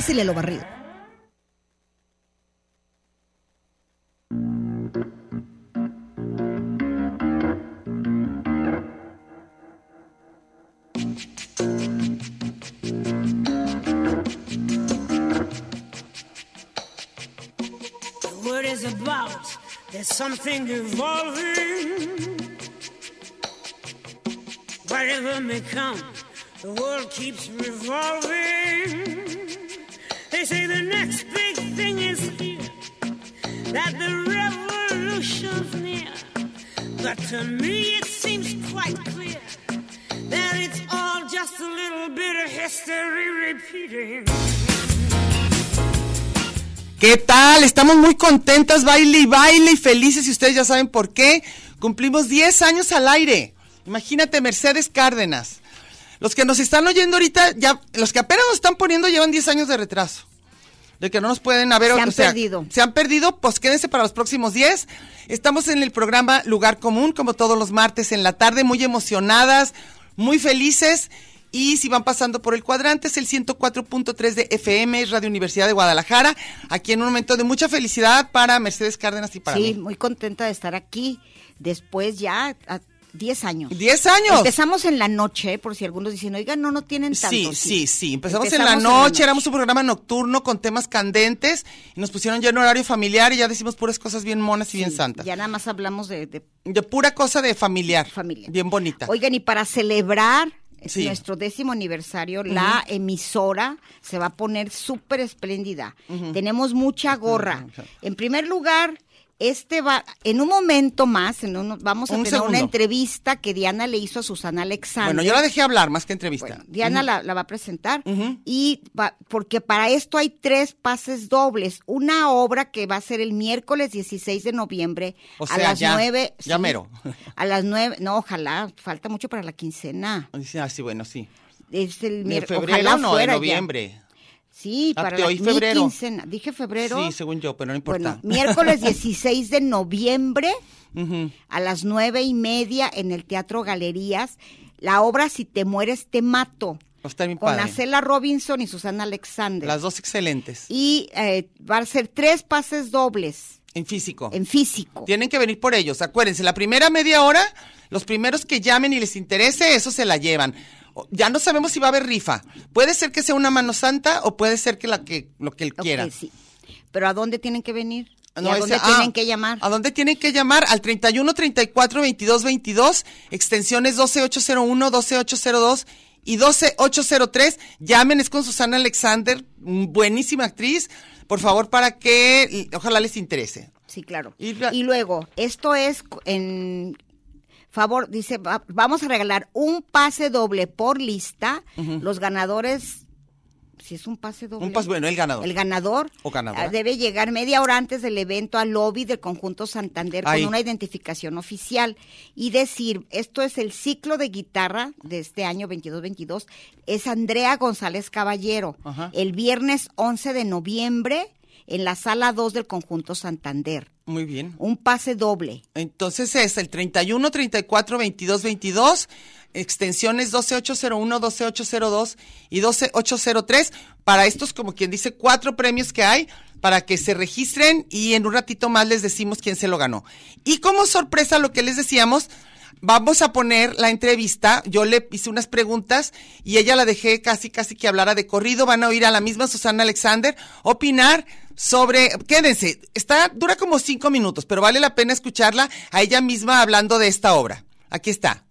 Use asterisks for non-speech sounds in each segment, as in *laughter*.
Pásele lo barrido. About. There's something evolving. Whatever may come, the world keeps revolving. They say the next big thing is here, that the revolution's near. But to me it seems quite clear that it's all just a little bit of history repeating. ¿Qué tal? Estamos muy contentas, baile y baile y felices y ustedes ya saben por qué. Cumplimos 10 años al aire. Imagínate, Mercedes Cárdenas. Los que nos están oyendo ahorita, ya, los que apenas nos están poniendo llevan 10 años de retraso. De que no nos pueden haber Se han o sea, perdido. Se han perdido, pues quédense para los próximos 10. Estamos en el programa Lugar Común, como todos los martes en la tarde, muy emocionadas, muy felices. Y si van pasando por el cuadrante, es el 104.3 de FM, es Radio Universidad de Guadalajara. Aquí en un momento de mucha felicidad para Mercedes Cárdenas y para Sí, mí. muy contenta de estar aquí. Después ya, a 10 años. 10 años. Empezamos en la noche, por si algunos dicen, oigan, no, no tienen tanto. Sí, sí, sí. Empezamos, en, Empezamos la noche, éramos un programa nocturno con temas candentes y nos pusieron ya en horario familiar y ya decimos puras cosas bien monas y bien santas. Ya nada más hablamos de, de De pura cosa de familiar. familia. Bien bonita. Oigan, y para celebrar Sí. nuestro décimo aniversario, la emisora se va a poner súper espléndida. Tenemos mucha gorra. En primer lugar, este va, en un momento más, en uno- vamos a Un tener una entrevista que Diana le hizo a Susana Alexander. bueno, yo la dejé hablar más que entrevista. Bueno, Diana la, la va a presentar y va- porque para esto hay tres pases dobles. Una obra que va a ser el miércoles 16 de noviembre O a sea, las ya, nueve. ya mero. A las nueve, no, ojalá, falta mucho para la quincena. Ah, sí, bueno, sí. Es el ¿De miércoles. ojalá no? De fuera ya. Sí, Ah, para la mi febrero. quincena. Dije febrero. Sí, según yo, pero no importa. Bueno, *laughs* miércoles 16 de noviembre a las nueve y media en el Teatro Galerías. La obra Si te mueres, te mato. Bien Con padre. Acela Robinson y Susana Alexander. Las dos excelentes. Y eh, va a ser tres pases dobles En físico. en físico. Tienen que venir por ellos. Acuérdense, la primera media hora, los primeros que llamen y les interese, eso se la llevan. Ya no sabemos si va a haber rifa. Puede ser que sea una mano santa o puede ser que la que lo que él quiera. sí. Pero ¿a dónde tienen que venir? ¿Y No, ¿A ese- dónde ah, tienen que llamar? ¿A dónde tienen que llamar? Al 31 34 22 22, extensiones 12801, 12802 y 12803. Llamen, es con Susana Alexander, buenísima actriz. Por favor, para que ojalá les interese. Sí, claro. Y Y, luego, esto es en favor, dice, va- vamos a regalar un pase doble por lista. Los ganadores, si es un pase doble. Un pas- bueno, el ganador. El ganador O ah, debe llegar media hora antes del evento al lobby del conjunto Santander Ahí. con una identificación oficial y decir, esto es el ciclo de guitarra de este año 22-22, es Andrea González Caballero, Ajá. el viernes 11 de noviembre en la sala 2 del conjunto Santander. Muy bien. Un pase doble. Entonces es el 31 34 22 22, extensiones 12801, 12802 y 12803 para estos como quien dice cuatro premios que hay para que se registren y en un ratito más les decimos quién se lo ganó. Y como sorpresa lo que les decíamos, vamos a poner la entrevista, yo le hice unas preguntas y ella la dejé casi casi que hablara de corrido, van a oír a la misma Susana Alexander opinar sobre, quédense, está, dura como cinco minutos, pero vale la pena escucharla a ella misma hablando de esta obra. Aquí está.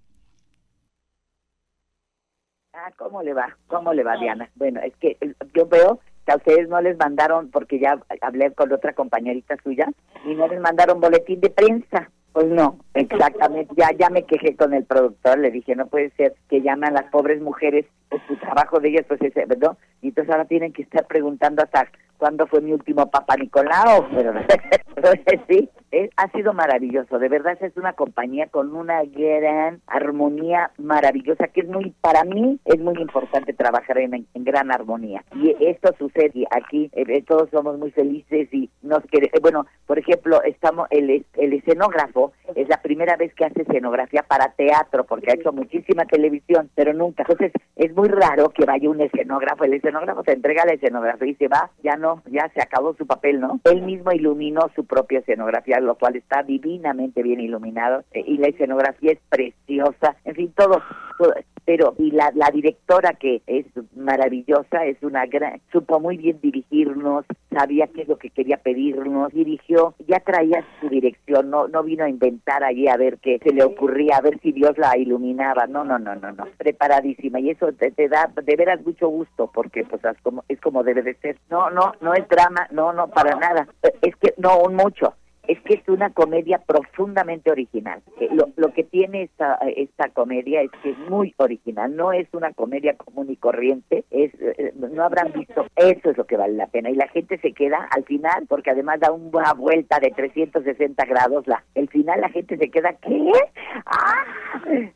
Ah, ¿cómo le va? ¿Cómo le va, Diana? Bueno, es que eh, yo veo que a ustedes no les mandaron, porque ya hablé con otra compañerita suya, y no les mandaron boletín de prensa. Pues no, exactamente. Ya, ya me quejé con el productor, le dije, no puede ser que llamen a las pobres mujeres, pues su trabajo de ellas, pues ese, ¿verdad? Y entonces ahora tienen que estar preguntando hasta cuándo fue mi último Papa Nicolau. *laughs* Pero, sí, es- ha sido maravilloso. De verdad, es una compañía con una gran armonía maravillosa, que es muy, para mí, es muy importante trabajar en, en gran armonía. Y esto sucede aquí, eh, eh, todos somos muy felices y nos queremos. Bueno, por ejemplo, estamos el, el escenógrafo es la primera vez que hace escenografía para teatro, porque ha hecho muchísima televisión, pero nunca. Entonces, es muy raro que vaya un escenógrafo. El escenógrafo se entrega la escenografía y se va, ya no, ya se acabó su papel, ¿no? Él mismo iluminó su propia escenografía, lo cual está divinamente bien iluminado, eh, y la escenografía es preciosa. En fin, todo, todo pero y la, la directora que es maravillosa es una gran supo muy bien dirigirnos sabía qué es lo que quería pedirnos dirigió ya traía su dirección no no vino a inventar allí a ver qué se le ocurría a ver si Dios la iluminaba no no no no no preparadísima y eso te, te da de veras mucho gusto porque pues es como es como debe de ser no no no es drama no no para nada es que no un mucho es que es una comedia profundamente original. Eh, Lo, lo que tiene esta, esta comedia es que es muy original, no es una comedia común y corriente, es eh, no habrán visto, eso es lo que vale la pena. Y la gente se queda al final, porque además da una vuelta de 360 grados, la, el final la gente se queda, ¿qué? ¡Ah!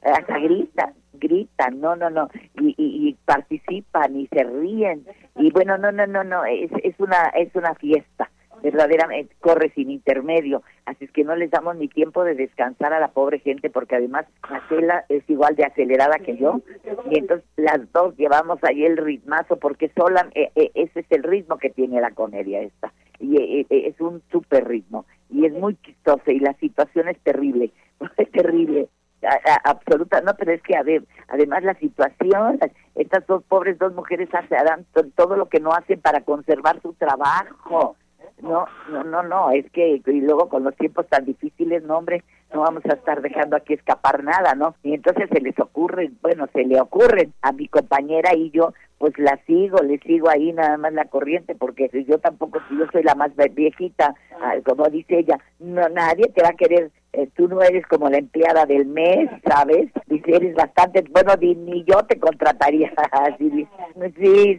Hasta grita gritan, no, no, no, y, y, y participan y se ríen y bueno, no, no, no, no, es, es una es una fiesta verdaderamente corre sin intermedio, así es que no les damos ni tiempo de descansar a la pobre gente porque además Marcela es igual de acelerada que yo. Y entonces las dos llevamos ahí el ritmazo porque sola eh, eh, ese es el ritmo que tiene la comedia esta. Y eh, eh, es un super ritmo. Y es muy chistoso y la situación es terrible, es *laughs* terrible absoluta, no, pero es que a ver, además la situación, estas dos pobres dos mujeres harán to- todo lo que no hacen para conservar su trabajo. No, no, no, no, es que y luego con los tiempos tan difíciles, no, hombre, no vamos a estar dejando aquí escapar nada, ¿no? Y entonces se les ocurre, bueno, se le ocurren a mi compañera y yo, pues la sigo, le sigo ahí nada más la corriente, porque yo tampoco, si yo soy la más viejita, ah, como dice ella, no, nadie te va a querer, eh, tú no eres como la empleada del mes, ¿sabes? Dice, eres bastante, bueno, ni yo te contrataría, *laughs* sí,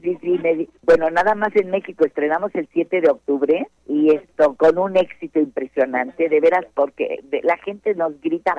sí, sí, me bueno, nada más en México estrenamos el 7 de octubre y esto con un éxito impresionante, de veras, porque la gente nos grita,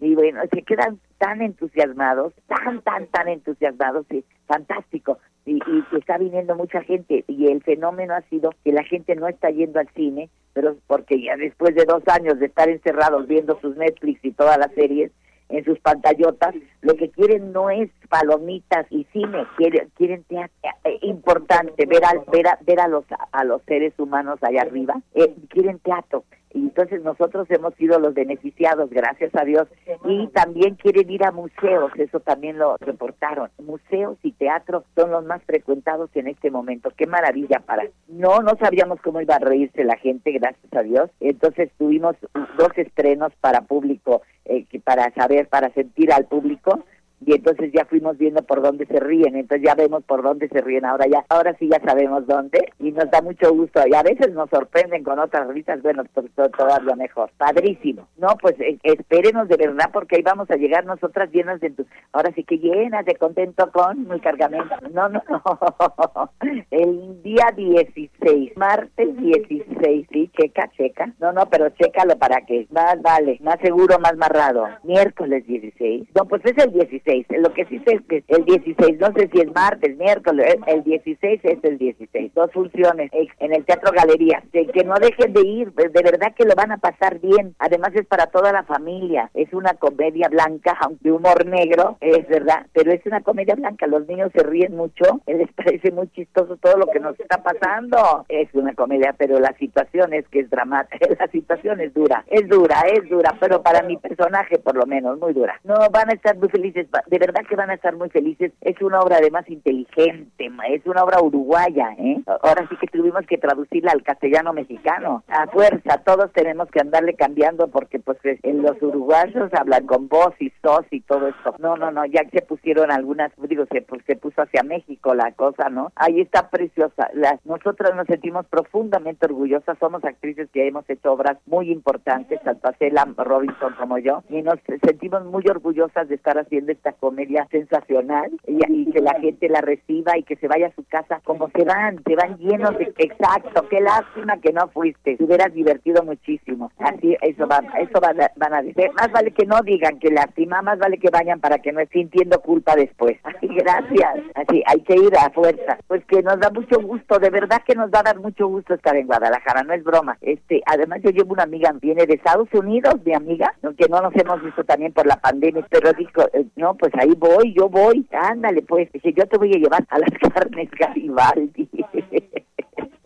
y bueno, se quedan tan entusiasmados, tan, tan, tan entusiasmados, y fantástico. Y, y está viniendo mucha gente y el fenómeno ha sido que la gente no está yendo al cine, pero porque ya después de dos años de estar encerrados viendo sus Netflix y todas las series en sus pantallotas, lo que quieren no es palomitas y cine, quieren, quieren teatro. Eh, importante ver, al, ver, a, ver a, los, a los seres humanos allá arriba, eh, quieren teatro. Y entonces nosotros hemos sido los beneficiados, gracias a Dios. Y también quieren ir a museos, eso también lo reportaron. Museos y teatro son los más frecuentados en este momento. Qué maravilla para. No, no sabíamos cómo iba a reírse la gente, gracias a Dios. Entonces tuvimos dos estrenos para público, eh, que para saber, para sentir al público y entonces ya fuimos viendo por dónde se ríen, entonces ya vemos por dónde se ríen, ahora ya, ahora sí ya sabemos dónde y nos da mucho gusto. Y a veces nos sorprenden con otras risas, bueno, to- to- todavía mejor, padrísimo, no, pues eh, espérenos de verdad porque ahí vamos a llegar nosotras llenas de, ahora sí que llenas de contento con mi cargamento, no, no, no, *laughs* el día 16, martes 16, sí, checa, checa, no, no, pero chécalo para que, más vale, más seguro, más marrado, miércoles 16, no, pues es el 16, lo que sí sé es que el 16, no sé si es martes, miércoles, el- el 16 es el 16, dos funciones en el Teatro Galería, de que no dejen de ir, de verdad que lo van a pasar bien, además es para toda la familia, es una comedia blanca, aunque humor negro, es verdad, pero es una comedia blanca, los niños se ríen mucho, *laughs* les parece muy chistoso todo lo que nos está pasando, es una comedia, pero la situación es que es dramática, *laughs* la situación es dura, es dura, es dura, pero para mi personaje por lo menos, muy dura. No, van a estar muy felices, de verdad que van a estar muy felices. Es una obra además inteligente, es una obra uruguaya, ¿eh? Ahora sí que tuvimos que traducirla al castellano mexicano. A fuerza, todos tenemos que andarle cambiando porque pues eh, en los uruguayos hablan con voz y sos y todo esto. No, no, no, ya se pusieron algunas, digo, se, pues, se puso hacia México la cosa, ¿no? Ahí está preciosa. Las, nosotras nos sentimos profundamente orgullosas, somos actrices que hemos hecho obras muy importantes, tanto Acela Robinson como yo, y nos sentimos muy orgullosas de estar haciendo esta comedia sensacional y, y que la gente la reciba y que se vaya a su casa como se van, se van llenos de exacto, qué lástima que no fuiste, te hubieras divertido muchísimo. Así, eso va, eso van a, van a decir, más vale que no digan que lástima, más vale que vayan para que no esté sintiendo culpa después. *laughs* Así, gracias. Así, hay que ir a fuerza. Pues que nos da mucho gusto, de verdad que nos va a dar mucho gusto estar en Guadalajara, no es broma. Este, además yo llevo una amiga, viene de Estados Unidos, mi amiga, aunque no nos hemos visto también por la pandemia, pero dijo, eh, no, pues ahí voy, yo voy, ándale pues, dije, yo te voy a llevar a las *laughs* carnes Garibaldi.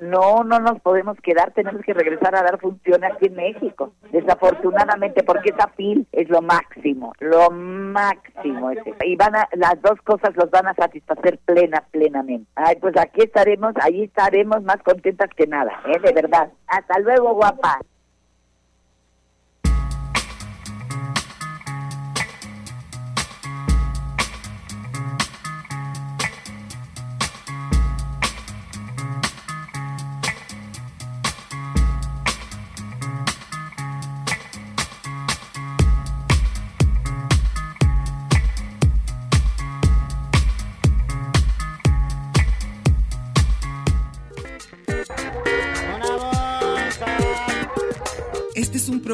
No, no nos podemos quedar, tenemos que regresar a dar función aquí en México. Desafortunadamente, porque esa fil es lo máximo, lo máximo. ese. Y van a, las dos cosas los van a satisfacer plena, plenamente. Ay, pues aquí estaremos, ahí estaremos más contentas que nada, ¿eh? De verdad. Hasta luego, guapa.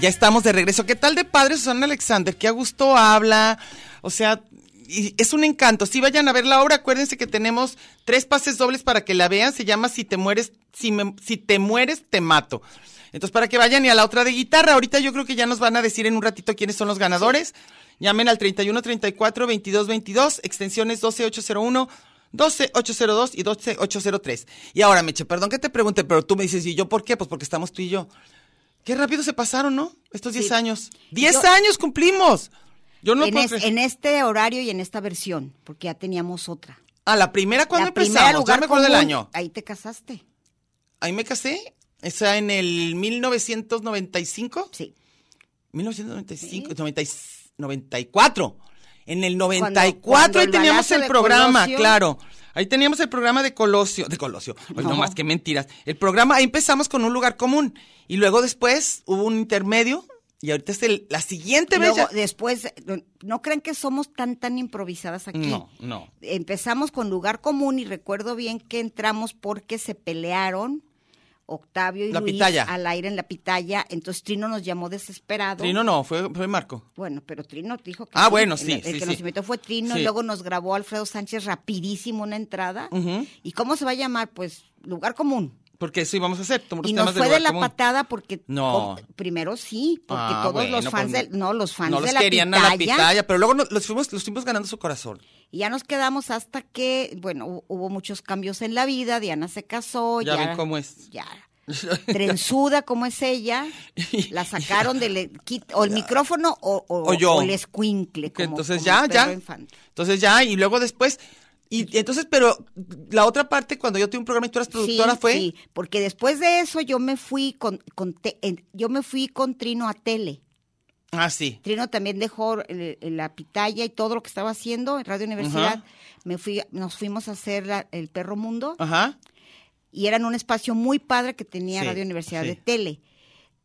Ya estamos de regreso. ¿Qué tal de padre Susana Alexander? Qué a gusto habla. O sea, y es un encanto. Si vayan a ver la obra, acuérdense que tenemos tres pases dobles para que la vean. Se llama Si te mueres, si, me- si te mueres, te mato. Entonces, para que vayan y a la otra de guitarra. Ahorita yo creo que ya nos van a decir en un ratito quiénes son los ganadores. Llamen al 31 34 22 22, extensiones 12801. 12802 y 12803. Y ahora, Meche, perdón que te pregunte, pero tú me dices, ¿y yo por qué? Pues porque estamos tú y yo. Qué rápido se pasaron, ¿no? Estos 10 Sí. años. ¡10 Yo- años cumplimos! Yo no en, puedo es- en este horario y en esta versión, porque ya teníamos otra. Ah, la primera, ¿cuándo La primera empezamos? Ya me acuerdo del año. Ahí te casaste. Ahí me casé. Esa en el 1995. Sí. 1995, 90 y- 94. En el 94 cuando ahí el teníamos el programa, Colosio- claro. Ahí teníamos el programa de Colosio, de Colosio. Ay, no. No. más que mentiras. El programa, ahí empezamos con un lugar común. Y luego después hubo un intermedio. Y ahorita es el- la siguiente vez. Luego, después, no crean que somos tan, tan improvisadas aquí. No, no. Empezamos con lugar común y recuerdo bien que entramos porque se pelearon Octavio y La Luis pitaya. al aire en la pitaya. Entonces Trino nos llamó desesperado. Trino no, fue, fue Marco. Bueno, pero Trino dijo que Ah, sí. bueno, sí, El, sí, que sí. nos invitó fue Trino, y luego nos grabó Alfredo Sánchez rapidísimo una entrada. ¿Y cómo se va a llamar? Pues lugar común. Porque eso íbamos a hacer. Y nos del fue de la común. patada porque No. primero sí, porque Ah, todos bueno, los fans pues, del, no, los fans no de los la querían pitaya, a la pitaya, pero luego no- los fuimos, los fuimos ganando su corazón. y ya nos quedamos hasta que, bueno, hu- hubo muchos cambios en la vida, Diana se casó, Ya ya, ven cómo es. ya *laughs* trenzuda como es ella, *laughs* la sacaron del quit- o el micrófono o, o, O yo. o el escuincle, como, entonces como ya, ya. infante. Entonces ya, y luego después Y entonces, pero la otra parte, cuando yo tuve un programa y tú eras productora, Sí, fue. Sí, porque después de eso yo me fui con, con te- yo me fui con Trino a tele. Ah, sí. Trino también dejó el- el- la pitaya y todo lo que estaba haciendo en Radio Universidad. Me fui, nos fuimos a hacer la- el Perro Mundo Ajá. y era en un espacio muy padre que tenía Sí, Radio Universidad sí. de Tele.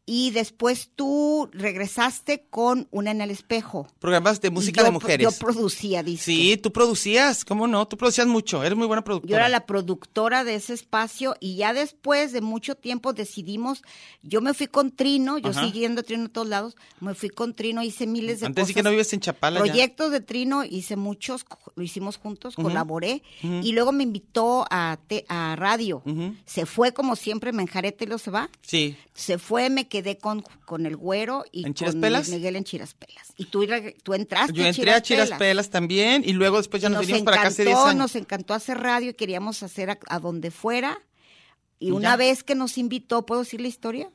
Y después tú regresaste con Una en el Espejo. Programas de música yo de mujeres. Yo producía, dice. Sí, tú producías, ¿cómo no? Tú producías mucho, eres muy buena productora. Yo era la productora de ese espacio y ya después de mucho tiempo decidimos, yo me fui con Trino, yo Ajá. siguiendo a Trino a todos lados, me fui con Trino, hice miles de Antes sí cosas. que no vives en Chapala ya. Proyectos de Trino, hice muchos, lo hicimos juntos, colaboré y luego me invitó a, te- a radio. Se fue como siempre, me enjarete y lo se va. Sí. Se fue, me quedé con, con el güero y ¿En con Chiraspelas? Miguel en Chiraspelas. Y tú, tú entraste Yo entré a Chiras Pelas también y luego después ya nos, nos vinimos para acá hace 10 encantó, años. nos encantó hacer radio y queríamos hacer a, a donde fuera. Y Y una ya. vez que nos invitó, ¿puedo decir la historia?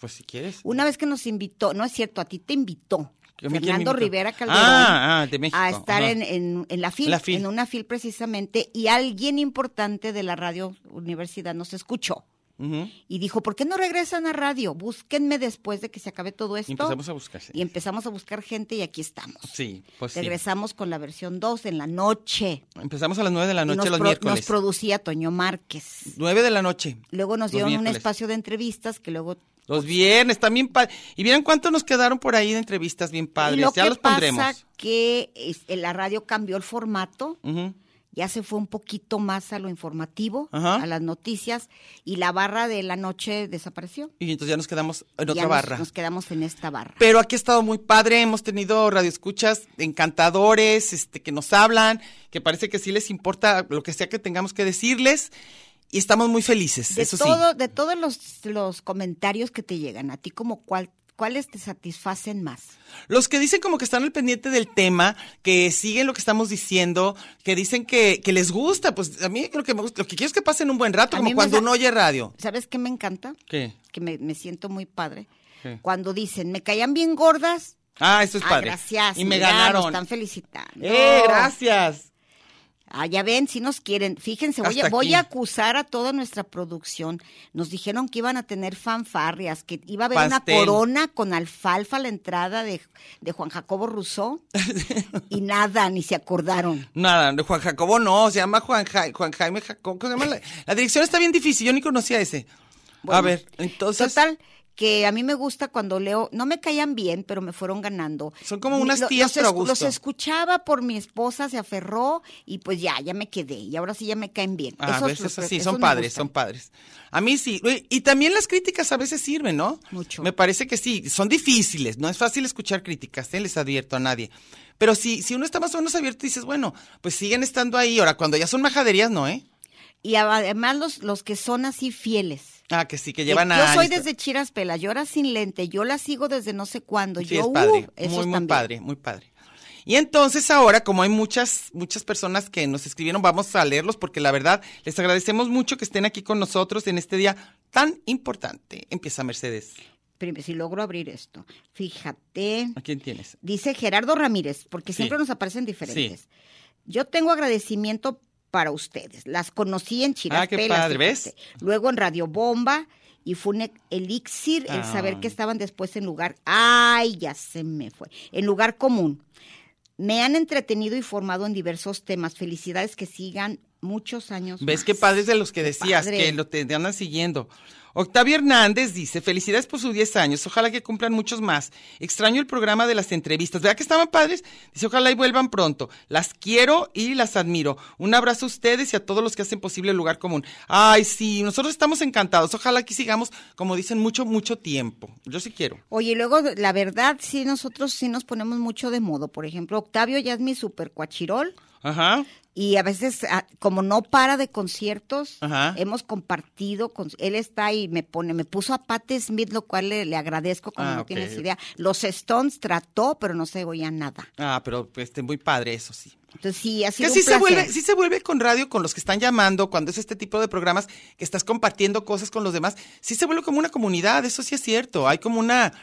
Pues si quieres. Una vez que nos invitó, no es cierto, a ti te invitó. ¿A Fernando? Rivera Calderón. Ah, ah, de México. A estar en, en, en la FIL, La FIL. en una FIL precisamente, y alguien importante de la radio universidad nos escuchó Y dijo, ¿por qué no regresan a radio? Búsquenme después de que se acabe todo esto. Y empezamos a buscar. sí. Y empezamos a buscar gente y aquí estamos. Sí, pues sí. Regresamos con la versión 2 en la noche. Empezamos a las 9 de la noche nos, los miércoles. nos producía Toño Márquez. 9 de la noche. Luego nos dieron un espacio de entrevistas que luego... Los viernes también. y vieran cuántos nos quedaron por ahí de entrevistas bien padres. y lo ya que los pasa pondremos. que es- en la radio cambió el formato. Ya se fue un poquito más a lo informativo, Ajá. a las noticias, y la barra de la noche desapareció. Y entonces ya nos quedamos en otra barra. Nos quedamos en esta barra. Pero aquí ha estado muy padre, hemos tenido radioescuchas encantadores, este, que nos hablan, que parece que sí les importa lo que sea que tengamos que decirles, y estamos muy felices, De, eso todo, sí. de todos los, los comentarios que te llegan, a ti como cuál, ¿cuáles te satisfacen más? Los que dicen como que están al pendiente del tema, que siguen lo que estamos diciendo, que dicen que, que les gusta, pues a mí lo que me gusta, lo que quiero es que pasen un buen rato, A como cuando uno oye radio. ¿Sabes qué me encanta? ¿Qué? Que me, me siento muy padre. ¿Qué? Cuando dicen, me caían bien gordas. Ah, eso es Ah, padre. gracias. Y me mira, ganaron. Nos están felicitando. ¡Eh, gracias! Ah, ya ven, si nos quieren. Fíjense, voy, a, voy a acusar a toda nuestra producción. Nos dijeron que iban a tener fanfarrias, que iba a haber Pastel. una corona con alfalfa a la entrada de, de Juan Jacobo Rousseau. *laughs* y nada, ni se acordaron. Nada, de Juan Jacobo no, se llama Juan, Ja- Juan Jaime Jacobo. ¿cómo se llama? La, la dirección está bien difícil, yo ni conocía ese. a ver, entonces. Total, que a mí me gusta cuando leo, no me caían bien, pero me fueron ganando. Son como unas Lo- tías, los, pero a gusto. Los escuchaba por mi esposa, se aferró y pues ya, ya me quedé. Y ahora sí ya me caen bien. Ah, Esos ves, los eso pre- sí, esos son padres, son padres. A mí sí. Y también las críticas a veces sirven, ¿no? Mucho. Me parece que sí. Son difíciles, no es fácil escuchar críticas, ¿eh? les advierto a nadie. Pero si, si uno está más o menos abierto, dices, bueno, pues siguen estando ahí. Ahora, cuando ya son majaderías, no, ¿eh? Y además los, los que son así fieles. Ah, que sí, que llevan yo a. soy desde Chiras Pela, yo era sin lente, yo la sigo desde no sé cuándo. Sí, yo, es padre. uh, muy, muy padre, muy padre. Y entonces ahora, como hay muchas, muchas personas que nos escribieron, vamos a leerlos porque la verdad les agradecemos mucho que estén aquí con nosotros en este día tan importante. Empieza Mercedes. Prim- Si logro abrir esto. Fíjate. ¿A quién tienes? Dice Gerardo Ramírez, porque Sí. siempre nos aparecen diferentes. Yo tengo agradecimiento para ustedes. Las conocí en Chiras Ah, qué Pelas, padre, ¿ves? Luego en Radio Bomba y fue un elixir el Ah. saber que estaban después en lugar. Ay, ya se me fue. En lugar común. Me han entretenido y formado en diversos temas. Felicidades que sigan muchos años. ¿Ves más. qué padres de los que decías, padre. que lo te andan siguiendo? Octavio Hernández dice, felicidades por sus 10 años, ojalá que cumplan muchos más. Extraño el programa de las entrevistas, ¿verdad que estaban padres? Dice, ojalá y vuelvan pronto. Las quiero y las admiro. Un abrazo a ustedes y a todos los que hacen posible el lugar común. Ay, sí, nosotros estamos encantados, ojalá que sigamos, como dicen, mucho, mucho tiempo. Yo sí quiero. Oye, y luego, la verdad, sí, nosotros sí nos ponemos mucho de modo. Por ejemplo, Octavio ya es mi super cuachirol. Ajá. Y a veces, ah, como no para de conciertos, Ajá. hemos compartido, con, él está y me pone, me puso a Patti Smith, lo cual le, le agradezco como Ah, no tienes idea. Los Stones trató, pero no se oía nada. Ah, pero este, muy padre eso sí. Entonces sí, ha Que sí un se, vuelve, placer. sí se vuelve con radio, con los que están llamando, cuando es este tipo de programas que estás compartiendo cosas con los demás, sí se vuelve como una comunidad, eso sí es cierto, hay como una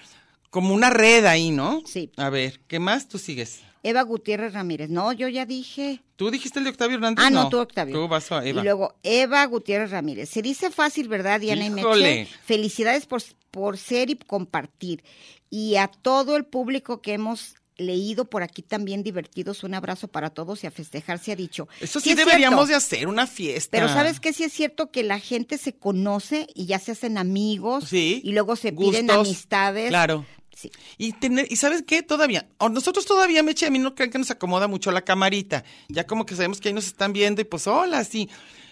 como una red ahí, ¿no? Sí. A ver, ¿qué más tú sigues? Eva Gutiérrez Ramírez. No, yo ya dije. ¿Tú dijiste el de Octavio Hernández? Ah, no, tú, Octavio. Tú vas a Eva. Y luego, Eva Gutiérrez Ramírez. Se dice fácil, ¿verdad, Diana Híjole. y Meche? Felicidades por, por ser y compartir. Y a todo el público que hemos leído por aquí también divertidos, un abrazo para todos y a festejar se ha dicho. Eso sí, es deberíamos cierto, de hacer una fiesta. Pero ¿sabes qué? Sí es cierto que la gente se conoce y ya se hacen amigos Sí. y luego se piden amistades. Claro. Sí. Y, tener, y ¿sabes qué? Todavía, nosotros todavía, Meche, a mí no creen que nos acomoda mucho la camarita. Ya como que sabemos que ahí nos están viendo y pues, hola, sí.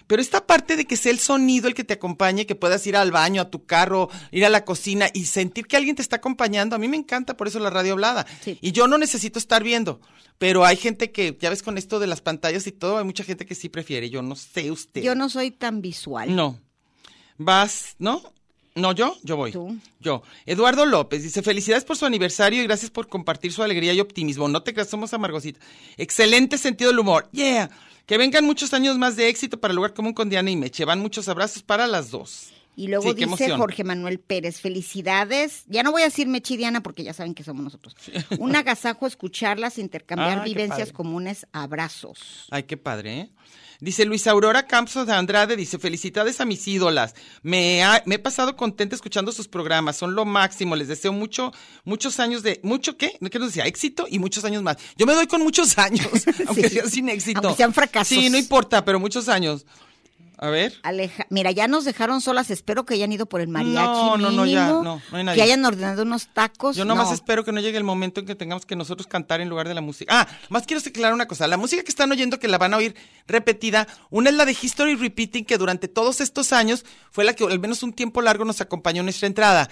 Pero esta parte de que sea el sonido el que te acompañe, que puedas ir al baño, a tu carro, ir a la cocina y sentir que alguien te está acompañando, a mí me encanta por eso la radio hablada. Sí. Y yo no necesito estar viendo. Pero hay gente que, ya ves con esto de las pantallas y todo, hay mucha gente que sí prefiere. Yo no sé usted. Yo no soy tan visual. No. Vas, ¿no? No, yo, yo voy. Tú. Yo. Eduardo López dice, felicidades por su aniversario y gracias por compartir su alegría y optimismo. No te creas, somos amargosita. Excelente sentido del humor. Yeah. Que vengan muchos años más de éxito para el lugar común con Diana y Meche. Van muchos abrazos para las dos. Y luego Sí, dice. Jorge Manuel Pérez, felicidades. Ya no voy a decir Mechidiana porque ya saben que somos nosotros. *laughs* Un agasajo escucharlas, intercambiar qué vivencias comunes, abrazos. Ay, qué padre, ¿eh? Dice Luis Aurora Campos de Andrade, dice, felicidades a mis ídolas. Me, ha- me he pasado contenta escuchando sus programas, son lo máximo. Les deseo mucho, muchos años de, ¿mucho qué? ¿Qué nos decía? Éxito y muchos años más. Yo me doy con muchos *laughs* años, aunque Sí. sea sin éxito. Aunque sean fracasos. Sí, no importa, pero muchos años. A ver. Aleja, mira, ya nos dejaron solas. Espero que hayan ido por el mariachi. No, no, no, ya, mínimo, no, no hay nadie. Que hayan ordenado unos tacos. Yo nomás no. espero que no llegue el momento en que tengamos que nosotros cantar en lugar de la música. Ah, más quiero aclarar una cosa. La música que están oyendo, que la van a oír repetida, una es la de History Repeating, que durante todos estos años fue la que al menos un tiempo largo nos acompañó en nuestra entrada.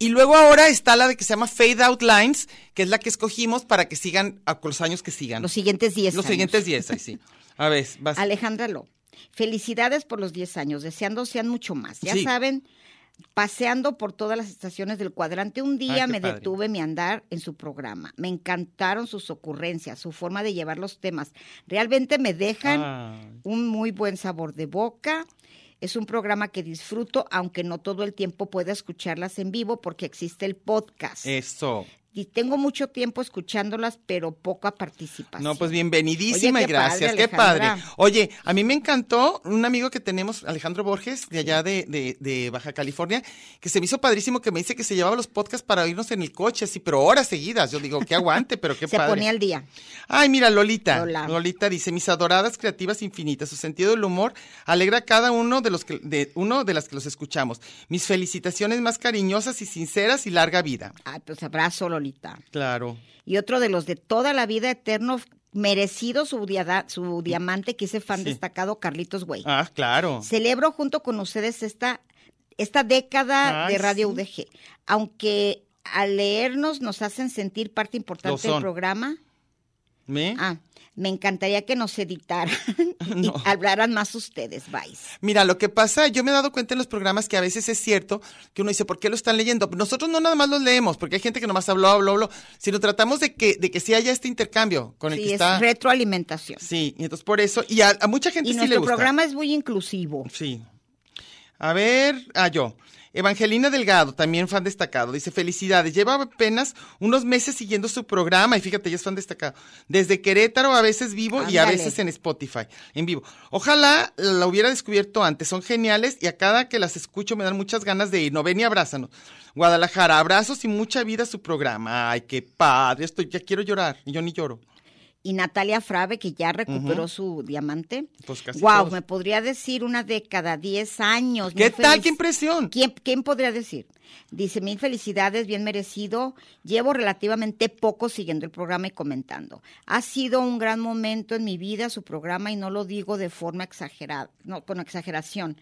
Y luego ahora está la de que se llama Fade Out Lines, que es la que escogimos para que sigan a los años que sigan. Los siguientes 10 Los años. siguientes 10, ahí sí. *laughs* A ver, vas. Alejandra Lo. Felicidades por los 10 años, deseando sean mucho más. Ya Sí. saben, paseando por todas las estaciones del cuadrante, un día Ay, me padre. detuve mi andar en su programa. Me encantaron sus ocurrencias, su forma de llevar los temas. Realmente me dejan Ay. un muy buen sabor de boca. Es un programa que disfruto, aunque no todo el tiempo pueda escucharlas en vivo porque existe el podcast. Eso. Y tengo mucho tiempo escuchándolas, pero poca participación. No, pues bienvenidísima Oye, y qué gracias, padre, qué padre. Oye, a mí me encantó un amigo que tenemos, Alejandro Borges, de allá de, de, de Baja California, que se me hizo padrísimo que me dice que se llevaba los podcasts para oírnos en el coche, así, pero horas seguidas. Yo digo, qué aguante, pero qué *laughs* Se padre. ponía al día. Ay, mira, Lolita. Lolita dice, mis adoradas creativas infinitas, su sentido del humor alegra a cada uno de los que, de uno de las que los escuchamos. Mis felicitaciones más cariñosas y sinceras y larga vida. Ay, pues abrazo, Lolita. Claro. Y otro de los de toda la vida eterno, merecido su, diamante, que ese fan Sí. destacado, Carlitos Güey. Ah, claro. Celebro junto con ustedes esta, esta década de Radio sí. UDG. Aunque al leernos nos hacen sentir parte importante del programa. ¿Me? Ah, me encantaría que nos editaran *laughs* y No. hablaran más ustedes, Vice. Mira, lo que pasa, yo me he dado cuenta en los programas que a veces es cierto que uno dice, ¿por qué lo están leyendo? Nosotros no nada más los leemos, porque hay gente que nomás habló, habló, habló, sino tratamos de que, de que sí haya este intercambio con el Sí, que es está. retroalimentación. Sí, y entonces por eso, y a, a mucha gente Y sí le nuestro gusta. programa es muy inclusivo. Sí. A ver, ah, yo. Evangelina Delgado, también fan destacado, dice, felicidades, lleva apenas unos meses siguiendo su programa y fíjate, ya es fan destacado. Desde Querétaro a veces vivo y a veces en Spotify, en vivo. Ojalá la hubiera descubierto antes, son geniales y a cada que las escucho me dan muchas ganas de ir. No, ven y abrázanos. Guadalajara, abrazos y mucha vida a su programa. Ay, qué padre, estoy, ya quiero llorar, y yo ni lloro. Y Natalia Frave, que ya recuperó su diamante. Pues casi wow, todos. me podría decir una década, 10 años. ¿Qué tal? ¡Qué impresión! ¿Quién, quién podría decir? Dice, mil felicidades, bien merecido. Llevo relativamente poco siguiendo el programa y comentando. Ha sido un gran momento en mi vida su programa y no lo digo de forma exagerada, no, con exageración.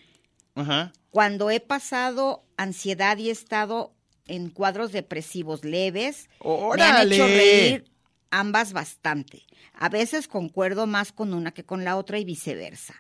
Ajá. Cuando he pasado ansiedad y he estado en cuadros depresivos leves, me han hecho reír ambas bastante. A veces concuerdo más con una que con la otra y viceversa.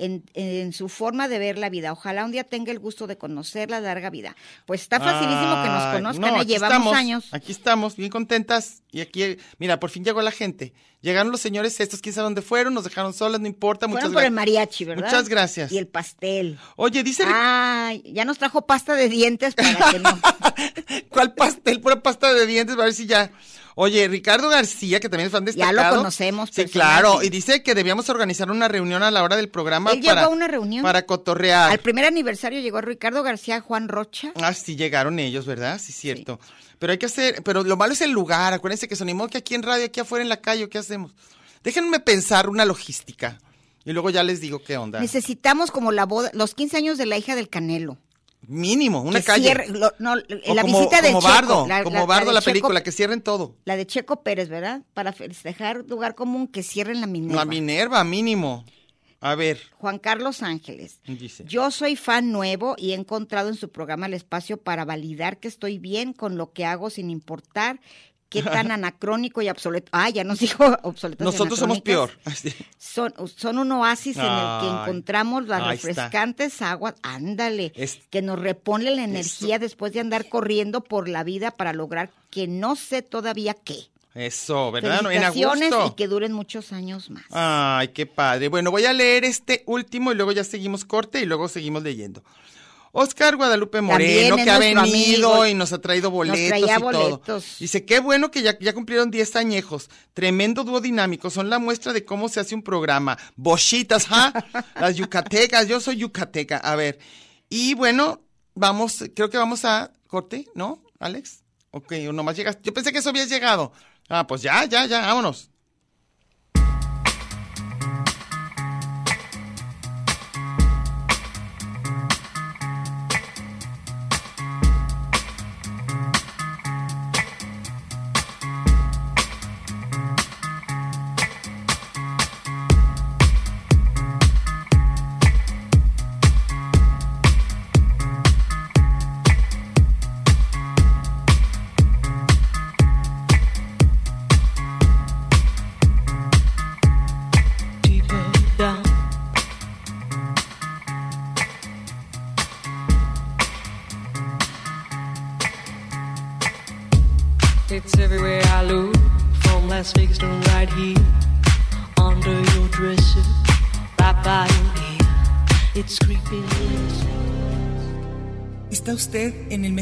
En, en su forma de ver la vida. Ojalá un día tenga el gusto de conocerla, larga vida. Pues está facilísimo que nos conozcan, no, ¿eh? llevamos estamos, años. Aquí estamos, bien contentas. Y aquí, mira, por fin llegó la gente. Llegaron los señores estos, quién sabe dónde fueron, nos dejaron solas, no importa. Muchas por el gracias. mariachi, ¿verdad? Muchas gracias. Y el pastel. Oye, dice Ay, ya nos trajo pasta de dientes para que no. *laughs* ¿Cuál pastel? Pura pasta de dientes, a ver si ya. Oye, Ricardo García, que también es fan Ya destacado. lo conocemos Sí, claro. Y dice que debíamos organizar una reunión a la hora del programa Él llegó para, a una reunión. para cotorrear. Al primer aniversario llegó Ricardo García, Juan Rocha. Ah, sí, llegaron ellos, ¿verdad? Sí, cierto. Pero hay que hacer, pero lo malo es el lugar. Acuérdense que sonimos que aquí en radio, aquí afuera en la calle, ¿qué hacemos? Déjenme pensar una logística. Y luego ya les digo qué onda. Necesitamos como la boda, los 15 años de la hija del Canelo. Mínimo, una Que calle. cierre- lo- no, la como, visita de como Checo, Bardo, la- como la- Bardo la la, de Checo- película, que cierren todo. La de Checo Pérez, ¿verdad? Para festejar lugar común que cierren la Minerva. La Minerva, mínimo. A ver, Juan Carlos Ángeles. dice. Yo soy fan nuevo y he encontrado en su programa el espacio para validar que estoy bien con lo que hago sin importar qué tan *laughs* anacrónico y obsoleto. Ah, ya nos *laughs* dijo obsoleto. Nosotros somos peor. *laughs* Son, son un oasis en el que encontramos las ahí está. refrescantes aguas, ándale, Es- que nos repone la energía después de andar corriendo por la vida para lograr que no sé todavía qué. Eso, ¿verdad? No, En Felicitaciones agosto. y que duren muchos años más. Ay, qué padre. Bueno, voy a leer este último y luego ya seguimos corte y luego seguimos leyendo. Oscar Guadalupe Moreno, que ha venido amigo. y nos ha traído boletos y todo. Dice, qué bueno que ya, ya cumplieron 10 añejos. Tremendo dúo dinámico. Son la muestra de cómo se hace un programa. Bochitas, ¿ja? *laughs* Las yucatecas. Yo soy yucateca. A ver. Y bueno, vamos, creo que vamos a corte, ¿no, Alex? Ok, nomás llegas. Yo pensé que eso habías llegado. Ah, pues ya, ya, ya, vámonos.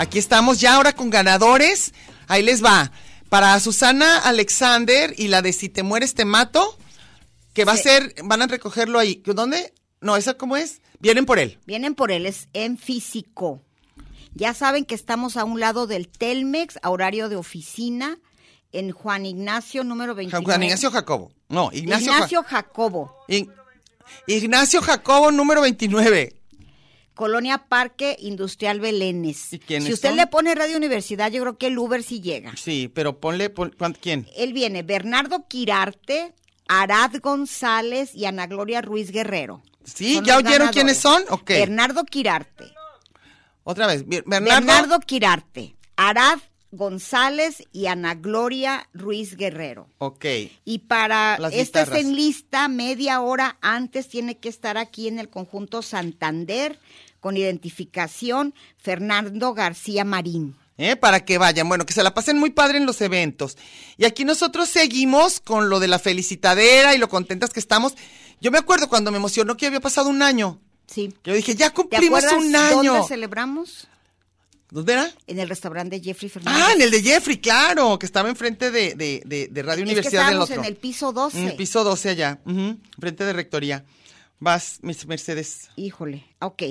Aquí estamos ya ahora con ganadores. Ahí les va. Para Susana Alexander y la de Si te mueres te mato, que va Sí. a ser, van a recogerlo ahí. ¿Dónde? No, ¿esa cómo es? Vienen por él. Vienen por él, es en físico. Ya saben que estamos a un lado del Telmex, a horario de oficina, en Juan Ignacio número 29. Juan Ignacio Jacobo. No, Ignacio, Ignacio, Ja- Jacobo, Ig- Ignacio Jacobo número 29. Colonia Parque Industrial Belénes. ¿Y quiénes si usted son? le pone Radio Universidad, yo creo que el Uber sí llega. Sí, pero ponle, pon- ¿cuán- ¿quién? Él viene Bernardo Quirarte, Arad González y Ana Gloria Ruiz Guerrero. Sí, Son ¿ya oyeron ganadores. quiénes son? Ok. Bernardo Quirarte. Otra vez. Bernardo Quirarte, Arad González y Ana Gloria Ruiz Guerrero. Ok. Y para Las esta guitarras. en lista, media hora antes tiene que estar aquí en el conjunto Santander con identificación Fernando García Marín. ¿eh? Para que vayan. Bueno, que se la pasen muy padre en los eventos. Y aquí nosotros seguimos con lo de la felicitadera y lo contentas que estamos. Yo me acuerdo cuando me emocionó que había pasado un año. Sí. Yo dije, ya ¿Te cumplimos un año. dónde celebramos? ¿Dónde era? En el restaurante de Jeffrey Fernández. Ah, en el de Jeffrey, claro, que estaba enfrente de, de, de, de Radio Es que Universidad del otro. en el piso 12. En el piso 12 allá, ujú, frente de rectoría. Vas, Miss Mercedes. Híjole, ok.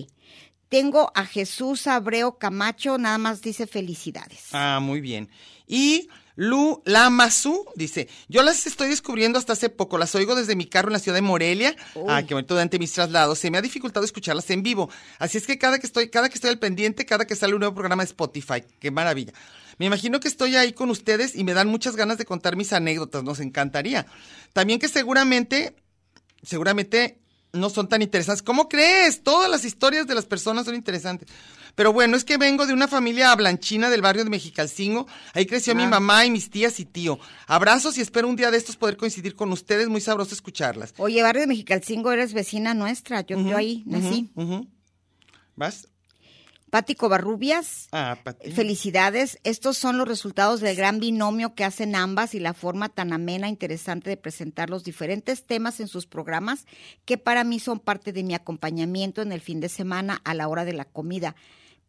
Tengo a Jesús Abreu Camacho, nada más dice felicidades. Ah, muy bien. Y Lu Lamazu dice, yo las estoy descubriendo hasta hace poco, las oigo desde mi carro en la ciudad de Morelia. Ah, qué bonito durante mis traslados. Se me ha dificultado escucharlas en vivo. Así es que cada que estoy, cada que estoy al pendiente, cada que sale un nuevo programa de Spotify, qué maravilla. Me imagino que estoy ahí con ustedes y me dan muchas ganas de contar mis anécdotas, nos encantaría. También que seguramente, seguramente no son tan interesantes. ¿Cómo crees? Todas las historias de las personas son interesantes. Pero bueno, es que vengo de una familia blanchina del barrio de Mexicalcingo. Ahí creció mi mamá y mis tías y tío. Abrazos y espero un día de estos poder coincidir con ustedes. Muy sabroso escucharlas. Oye, Barrio de Mexicalcingo, eres vecina nuestra. Yo, yo ahí nací. Ujú. ¿Vas? Pati Covarrubias, Ah, Pati. felicidades. Estos son los resultados del gran binomio que hacen ambas y la forma tan amena e interesante de presentar los diferentes temas en sus programas que para mí son parte de mi acompañamiento en el fin de semana a la hora de la comida.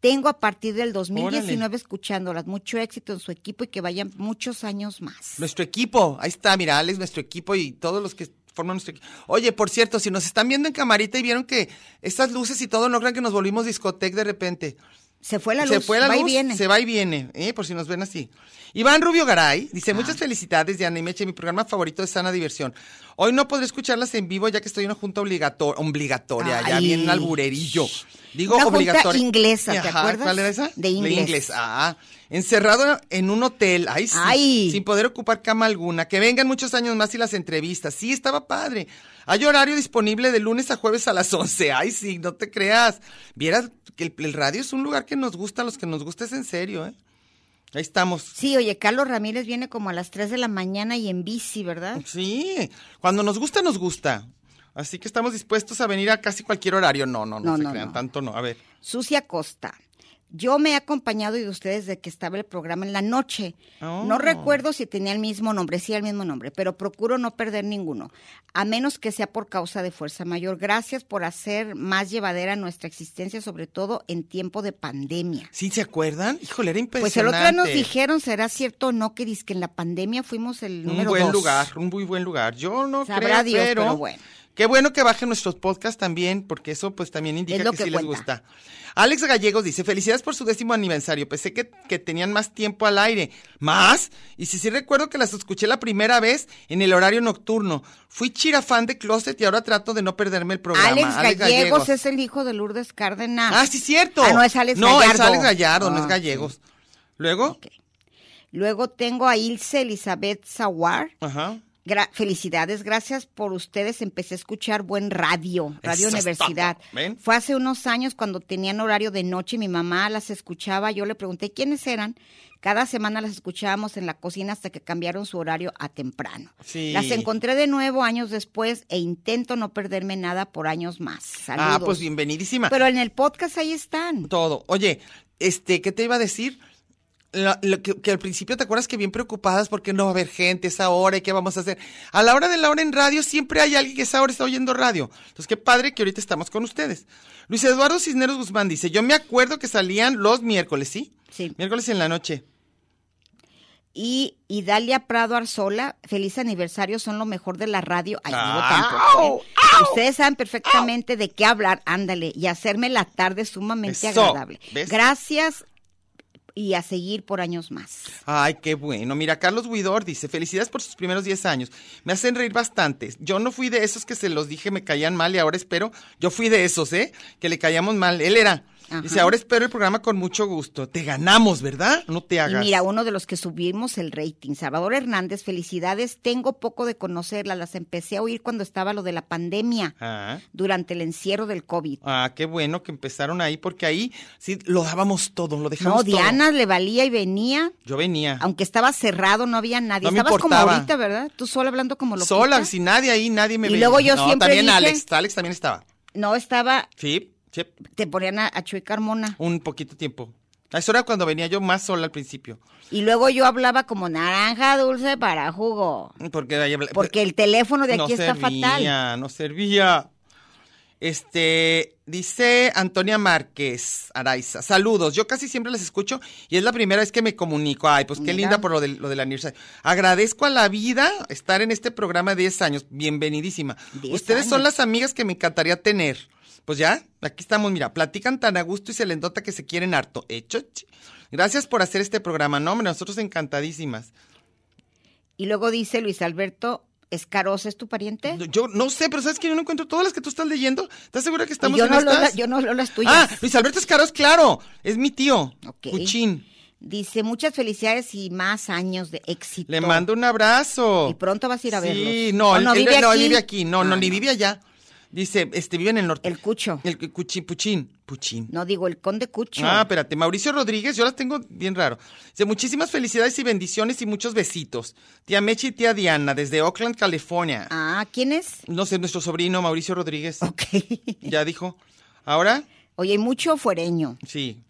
Tengo a partir del 2019 escuchándolas. Mucho éxito en su equipo y que vayan muchos años más. Nuestro equipo, ahí está, mira, Alex, nuestro equipo y todos los que forman nuestro equipo. Oye, por cierto, si nos están viendo en camarita y vieron que estas luces y todo, no crean que nos volvimos discoteca de repente. Se fue la luz, se fue la va y luz, viene. se va y viene, ¿eh? por si nos ven así. Iván Rubio Garay dice, muchas felicidades, Diana y Meche, mi programa favorito de sana diversión. Hoy no podré escucharlas en vivo ya que estoy en una junta obligator- obligatoria, ya Ay. bien alburerillo. Digo Una obligatoria. inglesa, ¿te Ajá, acuerdas? ¿Cuál era esa? De inglés. Ah, encerrado en un hotel, ay, sí, Ay. sin poder ocupar cama alguna. Que vengan muchos años más y las entrevistas. Sí, estaba padre. Hay horario disponible de lunes a jueves a las *laughs* 11. Ay, sí, no te creas. Vieras que el, el radio es un lugar que nos gusta, a los que nos gusta es en serio, ¿eh? Ahí estamos. Sí, oye, Carlos Ramírez viene como a las 3 de la mañana y en bici, ¿verdad? Sí, cuando nos gusta, nos gusta. Así que estamos dispuestos a venir a casi cualquier horario. No, no, no, No, se no, crean, no. tanto no. A ver. Sucia Costa. Yo me he acompañado de ustedes desde que estaba el programa en la noche. Oh. No recuerdo si tenía el mismo nombre, sí el mismo nombre, pero procuro no perder ninguno, a menos que sea por causa de fuerza mayor. Gracias por hacer más llevadera nuestra existencia, sobre todo en tiempo de pandemia. ¿Sí se acuerdan? Híjole, era Pues el impresionante. otro día nos dijeron, ¿será cierto o no que que en la pandemia fuimos el un número buen dos? lugar, un muy buen lugar. Yo no Sabrá creo, Dios, pero, pero bueno. Qué bueno que bajen nuestros podcasts también, porque eso pues también indica que, que sí les gusta. Alex Gallegos dice, felicidades por su décimo aniversario. Pensé que, que tenían más tiempo al aire. ¿Más? Y si sí recuerdo que las escuché la primera vez en el horario nocturno. Fui chirafán de Closet y ahora trato de no perderme el programa. Alex, Gallegos, es el hijo de Lourdes Cárdenas. Ah, sí, cierto. Ah, no, es Alex No, Gallardo. es Alex Gallardo, no Ah, es Gallegos. Luego. Luego tengo a Ilse Elizabeth Sawar. ajá. Gra- felicidades, gracias por ustedes. Empecé a escuchar buen radio, Radio Eso Universidad. Fue hace unos años cuando tenían horario de noche y mi mamá las escuchaba. Yo le pregunté quiénes eran. Cada semana las escuchábamos en la cocina hasta que cambiaron su horario a temprano. Sí. Las encontré de nuevo años después e intento no perderme nada por años más. Saludos. Ah, pues bienvenidísima. Pero en el podcast ahí están. Todo. Oye, este, ¿qué te iba a decir? Lo- lo que, que al principio te acuerdas que bien preocupadas porque no va a haber gente esa hora y qué vamos a hacer. A la hora de la hora en radio siempre hay alguien que esa hora está oyendo radio. Entonces qué padre que ahorita estamos con ustedes. Luis Eduardo Cisneros Guzmán dice, yo me acuerdo que salían los miércoles, ¿sí? Sí. Miércoles en la noche. Y, y Dalia Prado Arzola, feliz aniversario, son lo mejor de la radio. Ay, digo ¡Au! tampoco, ¿eh? Ustedes saben perfectamente de qué hablar, ándale, y hacerme la tarde sumamente Eso, agradable. ¿ves? Gracias y a seguir por años más. Ay, qué bueno. Mira, Carlos Huidor dice, felicidades por sus primeros 10 años. Me hacen reír bastante. Yo no fui de esos que se los dije me caían mal y ahora espero. Yo fui de esos, ¿eh? Que le caíamos mal. Él era. Ajá. Dice, ahora espero el programa con mucho gusto. Te ganamos, ¿verdad? No te Y hagas. mira, uno de los que subimos el rating, Salvador Hernández, felicidades. Tengo poco de conocerlas, las empecé a oír cuando estaba lo de la pandemia, Ah, durante el encierro del COVID. ah, qué bueno que empezaron ahí porque ahí sí lo dábamos todo, lo dejamos No, todo. Diana le valía y venía. Yo venía. Aunque estaba cerrado, no había nadie. No me Estabas como importaba. ahorita, ¿verdad? Tú sola hablando como lo Sola, sin nadie ahí, nadie me Y veía. luego yo no, siempre también dije- Alex, Alex también estaba. No estaba, Sí, sí, te ponían a, a Chuy Carmona. un poquito tiempo. A eso era cuando venía yo más sola al principio. Y luego yo hablaba como naranja dulce para jugo. Porque, ahí habla- Porque el teléfono de no aquí está servía, fatal. No servía. Este, dice Antonia Márquez Araiza. Saludos, yo casi siempre las escucho y es la primera vez que me comunico. Ay, pues qué Mira. linda por lo del, lo del aniversario. Agradezco a la vida estar en este programa de 10 años. Bienvenidísima. 10 Ustedes son las amigas que me encantaría tener. Pues ya, aquí estamos, mira, platican tan a gusto y se les nota que se quieren harto. Hecho. ch- Gracias por hacer este programa. No, nosotros encantadísimas. Y luego dice Luis Alberto Escarosa, ¿es tu pariente? Yo no sé, pero ¿sabes que Yo no encuentro todas las que tú estás leyendo. ¿Estás segura que estamos yo, en no leo estas? la- yo no leo las tuyas. Ah, Luis Alberto Escaros, claro, es mi tío. Cuchín. Dice, muchas felicidades y más años de éxito. Le mando un abrazo. Y pronto vas a ir a verlos. Sí, no, ¿O él, no él- vive él aquí? vive aquí. No, no, Ah, ni vive allá. Dice, este, vive en el norte. El Cucho. El Cuchín, Puchín. Puchín. No digo el conde Cucho. Ah, espérate, Mauricio Rodríguez, yo las tengo bien raro. Dice, muchísimas felicidades y bendiciones y muchos besitos. Tía Mechi y tía Diana, desde Oakland, California. Ah, ¿quién es? No sé, nuestro sobrino Mauricio Rodríguez. Ok. Ya dijo. ¿Ahora? Oye, hay mucho fuereño. Sí.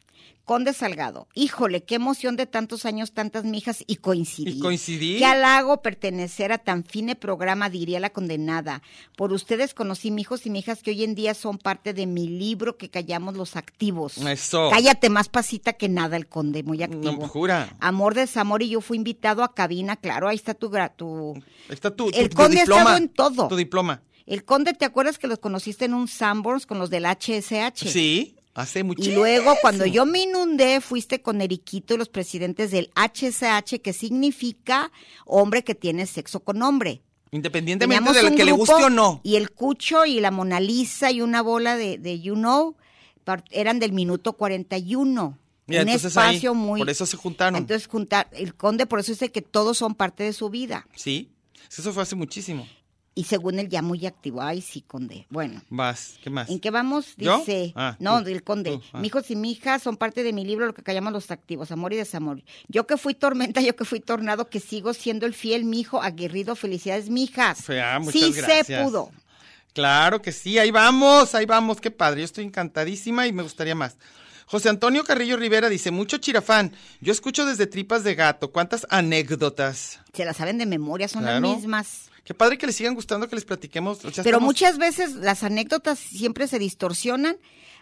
Conde Salgado. Híjole, qué emoción de tantos años, tantas mijas y coincidir. Y coincidir. Qué halago pertenecer a tan fine programa, diría la condenada. Por ustedes conocí mijos y mijas que hoy en día son parte de mi libro que callamos los activos. Eso. Cállate más pasita que nada, el conde, muy activo. No, jura. Amor, desamor, y yo fui invitado a cabina, claro, ahí está tu... tu... Ahí está tu, tu- El tu conde ha diploma. estado en todo. Tu diploma. El conde, ¿te acuerdas que los conociste en un Sanborns con los del HSH? Sí, hace mucho. Y luego, cuando yo me inundé, fuiste con Eriquito y los presidentes del HSH, que significa hombre que tiene sexo con hombre. Independientemente de lo que le guste o no. Y el Cucho y la Mona Lisa y una bola de, de You Know eran del minuto 41. Mira, un ahí, espacio muy. por eso se juntaron. Entonces, juntar. El conde, por eso dice que todos son parte de su vida. Sí, eso fue hace muchísimo. Y según él, ya muy activo. Ay, sí, conde. Bueno. Vas, ¿qué más? ¿En qué vamos? Dice, Ah, no, del conde. ah. Mijos y mijas son parte de mi libro, lo que callamos los activos, amor y desamor. Yo que fui tormenta, *laughs* yo que fui tornado, que sigo siendo el fiel mijo aguerrido. Felicidades, mijas. Fea, muchas sí se pudo. Claro que sí, ahí vamos, ahí vamos, qué padre. Yo estoy encantadísima y me gustaría más. José Antonio Carrillo Rivera dice, mucho chirafán. Yo escucho desde tripas de gato. ¿Cuántas anécdotas? Se las saben de memoria, son Claro. las mismas. Qué padre que les sigan gustando que les platiquemos. Pero estamos- muchas veces las anécdotas siempre se distorsionan.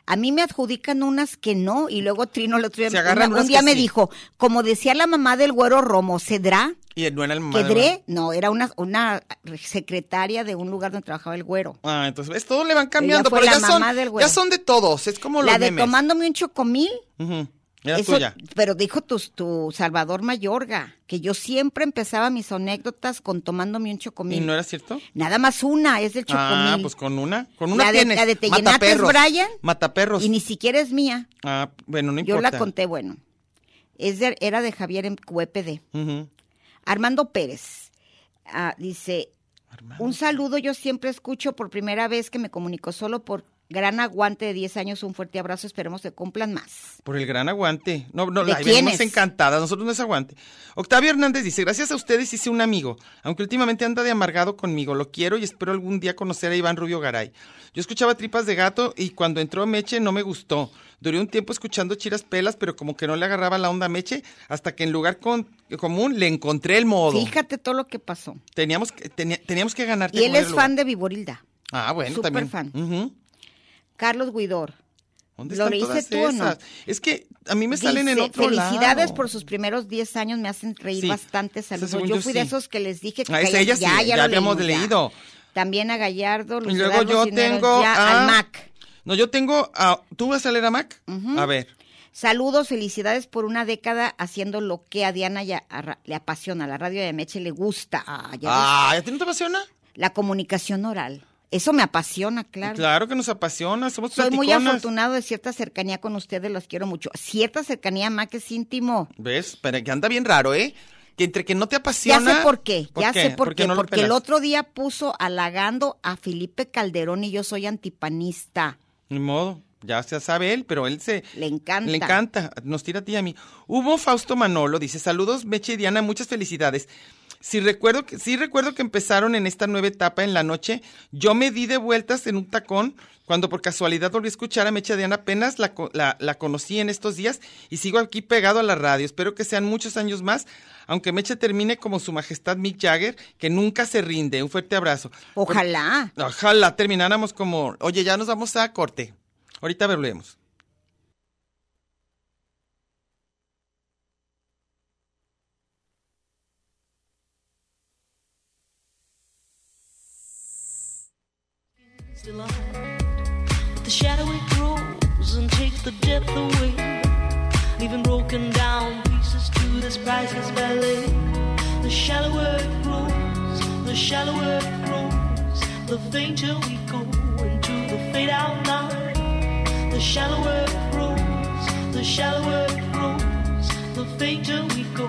A mí me adjudican unas que no, y luego Trino el otro día, una- un día me sí. dijo, como decía la mamá del güero Romo, ¿cedrá? Y no era el mamá ¿Quedré? No, era una, una secretaria de un lugar donde trabajaba el güero. Ah, entonces. Todo le van cambiando, pero la ya son, mamá del güero. ya son de todos, es como La los de memes. tomándome un chocomil. Ujú, Era eso, tuya. pero dijo tu, tu Salvador Mayorga, que yo siempre empezaba mis anécdotas con tomándome un ¿Y chocomil. no era cierto? Nada más una, es del chocomil. Ah, pues con una. Con una La de- la de Te llenates. Brian. Mataperros. Y ni siquiera es mía. Ah, bueno, no Yo importa. la conté, bueno. Es de- era de Javier en. Ujú. Armando Pérez ah, dice, Armando. un saludo, yo siempre escucho por primera vez que me comunico solo por gran aguante de 10 años, un fuerte abrazo, esperemos que cumplan más. Por el gran aguante. No, no, ¿De la quiénes? encantada. Nosotros no es aguante. Octavio Hernández dice, gracias a ustedes hice un amigo, aunque últimamente anda de amargado conmigo. Lo quiero y espero algún día conocer a Iván Rubio Garay. Yo escuchaba tripas de gato y cuando entró Meche no me gustó. Duré un tiempo escuchando chiras pelas, pero como que no le agarraba la onda a Meche, hasta que en lugar con- común le encontré el modo. Fíjate todo lo que pasó. Teníamos que, tenía- teníamos que ganarte. Y él es fan lugar. de Viborilda. Ah, bueno, súper también. fan. Ujú. Carlos Guidor. ¿Dónde ¿Lo leíste tú o no? Es que a mí me salen en otro Felicidades lado. por sus primeros 10 años, me hacen reír Sí. bastante. Saludos. Yo yo fui de esos que les dije que Ah, sí, ya lo habíamos leímos, ya. leído. También a Gallardo, Luis Y luego Eduardo yo tengo ya, a- al Mac. No, yo tengo a... ¿Tú vas a leer a Mac? A ver. Saludos, felicidades por una década haciendo lo que a Diana ya- a le apasiona, la radio de Meche le gusta. Ah, ya. Ah, ¿a ti no te apasiona? La comunicación oral. Eso me apasiona, claro. Claro que nos apasiona, somos Soy muy afortunado de cierta cercanía con ustedes, los quiero mucho. Cierta cercanía, Mac, es íntimo. ¿Ves? Pero que anda bien raro, ¿eh? Que entre que no te Ya apasiona... sé por qué, ya sé por, qué. no porque el otro día puso halagando a Felipe Calderón y yo soy antipanista. Ni modo, ya se sabe él, pero él se... Le encanta. Le encanta, nos tira a ti y a mí. Hubo Fausto Manolo, dice, saludos Meche y Diana, muchas felicidades. Sí recuerdo que sí recuerdo que empezaron en esta nueva etapa en la noche. Yo me di de vueltas en un tacón cuando por casualidad volví a escuchar a Mecha Diana apenas la, la, la conocí en estos días y sigo aquí pegado a la radio. Espero que sean muchos años más, aunque Mecha termine como su majestad Mick Jagger, que nunca se rinde. Un fuerte abrazo. Ojalá. Ojalá termináramos como, oye, ya nos vamos a corte. Ahorita volvemos. The shadow it grows and takes the depth away, leaving broken down pieces to this priceless ballet. The shallower it grows, the shallower it grows, the fainter we go into the fade out. The shallower it grows, the shallower it grows, the fainter we go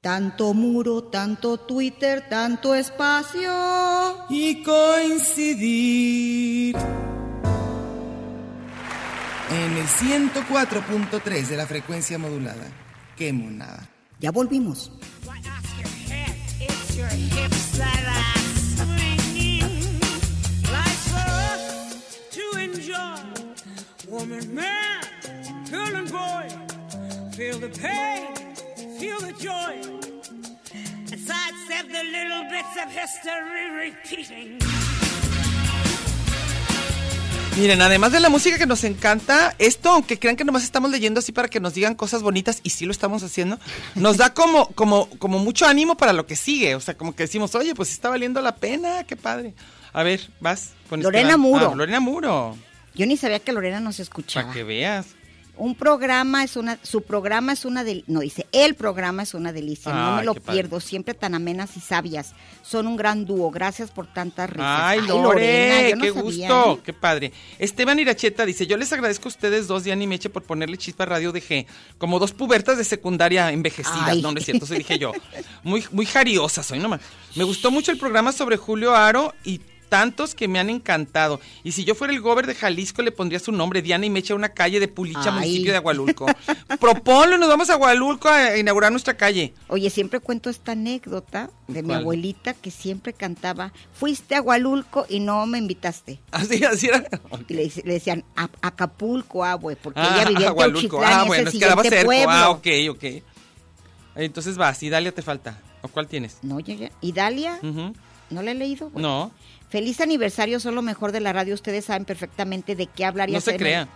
Tanto muro, tanto Twitter, tanto espacio. y coincidir. En el 104.3 de la frecuencia modulada. Qué monada. Ya volvimos. Woman, man, girl, and boy. Feel the pain, feel the joy. And sidestep the little bits of history repeating. Miren, además de la música que nos encanta, esto, aunque crean que nomás estamos leyendo así para que nos digan cosas bonitas, y sí lo estamos haciendo, nos da como, como, como mucho ánimo para lo que sigue. O sea, como que decimos, oye, pues está valiendo la pena, qué padre. A ver, vas. con Lorena. Muro. Ah, Lorena Muro, Yo ni sabía que Lorena nos para escuchaba. que veas. Un programa es una, su programa es una del, no dice, el programa es una delicia, no me Ay, lo padre. pierdo, siempre tan amenas y sabias. Son un gran dúo, gracias por tantas risas. Ay, Lore, Lorena, yo no qué sabía, gusto, ¿eh? qué padre. Esteban Iracheta dice, yo les agradezco a ustedes dos, Diana y Meche, por ponerle chispa a Radio DG, como dos pubertas de secundaria envejecidas, Ay. no, no es cierto, dije yo. Muy, muy jariosas soy nomás. Me gustó mucho el programa sobre Julio Aro y tantos que me han encantado. Y si yo fuera el gober de Jalisco, le pondría su nombre, Diana y Meche, a una calle de Pulicha, Ay. municipio de Agualulco. *laughs* Proponlo, nos vamos a Agualulco a inaugurar nuestra calle. Oye, siempre cuento esta anécdota de mi abuelita que siempre cantaba, fuiste a Agualulco y no me invitaste. Así, así era. Y le, le decían "A- Acapulco, abue, porque Ah, ella vivía en. Teuchitlán Ah, bueno, es quedaba cerca. pueblo. Ah, ok, ok. Entonces vas, y Dalia te falta. ¿O cuál tienes? No, ya, ya. ¿Y Dalia? Ujú. ¿No la he leído? Bueno. No, Feliz aniversario, son lo mejor de la radio. Ustedes saben perfectamente de qué hablar y no se hacerme- crea.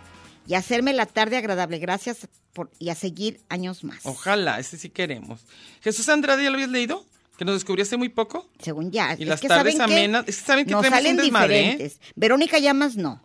Y hacerme la tarde agradable. Gracias por, y a seguir años más. Ojalá, ese sí queremos. Jesús Andrade, ¿ya lo habías leído? Que nos descubrió hace muy poco. Según ya. Y es las que tardes amenas, es que saben que Nos un ¿eh? diferentes. Verónica Llamas no.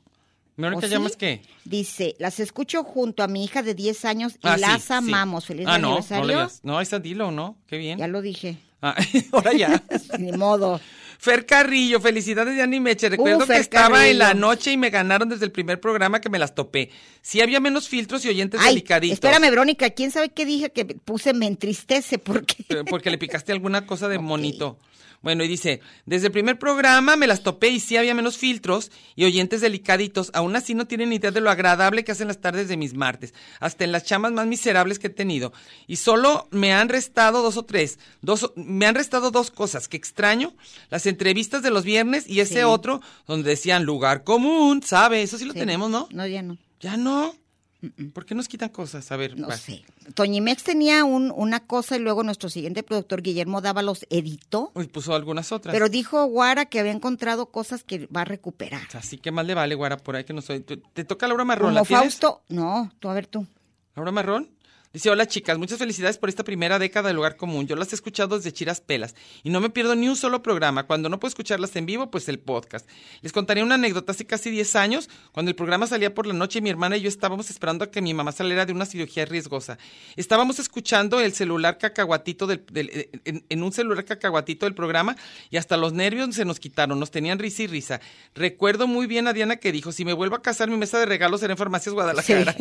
¿Verónica llamas qué? Dice, las escucho junto a mi hija de 10 años y Ah, las sí. amamos. Feliz ah, no, aniversario. no. No, esa dilo, ¿no? Qué bien. Ya lo dije. Ah, *laughs* ahora ya. *laughs* Ni modo. Fer Carrillo, felicidades de Meche. Recuerdo Uh, Fer que estaba en la noche y me ganaron desde el primer programa que me las topé. Sí había menos filtros y oyentes Ay, delicaditos. espérame, Verónica. ¿Quién sabe qué dije que puse me entristece? Porque Eh, Porque le picaste alguna cosa de monito. Bueno, y dice, desde el primer programa me las topé y sí había menos filtros y oyentes delicaditos. Aún así no tienen idea de lo agradable que hacen las tardes de mis martes. Hasta en las chamas más miserables que he tenido. Y solo me han restado dos o tres. Dos, me han restado dos cosas que extraño. Las entrevistas de los viernes y ese Sí. otro donde decían lugar común, ¿sabe? Eso sí lo Sí. tenemos, ¿no? No, ya no. Ya no. ¿Por qué nos quitan cosas? A ver, No sé. Toñimex tenía un, una cosa y luego nuestro siguiente productor, Guillermo Dávalos, editó. Uy, puso algunas otras. Pero dijo Guara que había encontrado cosas que va a recuperar. Así que más le vale, Guara, por ahí que no soy. ¿Te, te toca Laura Marrón? Como ¿La tienes? Fausto. No, tú a ver tú. ¿Laura Marrón? Dice, hola chicas, muchas felicidades por esta primera década de Lugar Común. Yo las he escuchado desde Chiras Pelas y no me pierdo ni un solo programa. Cuando no puedo escucharlas en vivo, pues el podcast. Les contaré una anécdota. Hace casi 10 años, cuando el programa salía por la noche, mi hermana y yo estábamos esperando a que mi mamá saliera de una cirugía riesgosa. Estábamos escuchando el celular cacahuatito del, del- eh, en, en un celular cacahuatito del programa y hasta los nervios se nos quitaron. Nos tenían risa y risa. Recuerdo muy bien a Diana que dijo, si me vuelvo a casar, mi mesa de regalos será en Farmacias Guadalajara.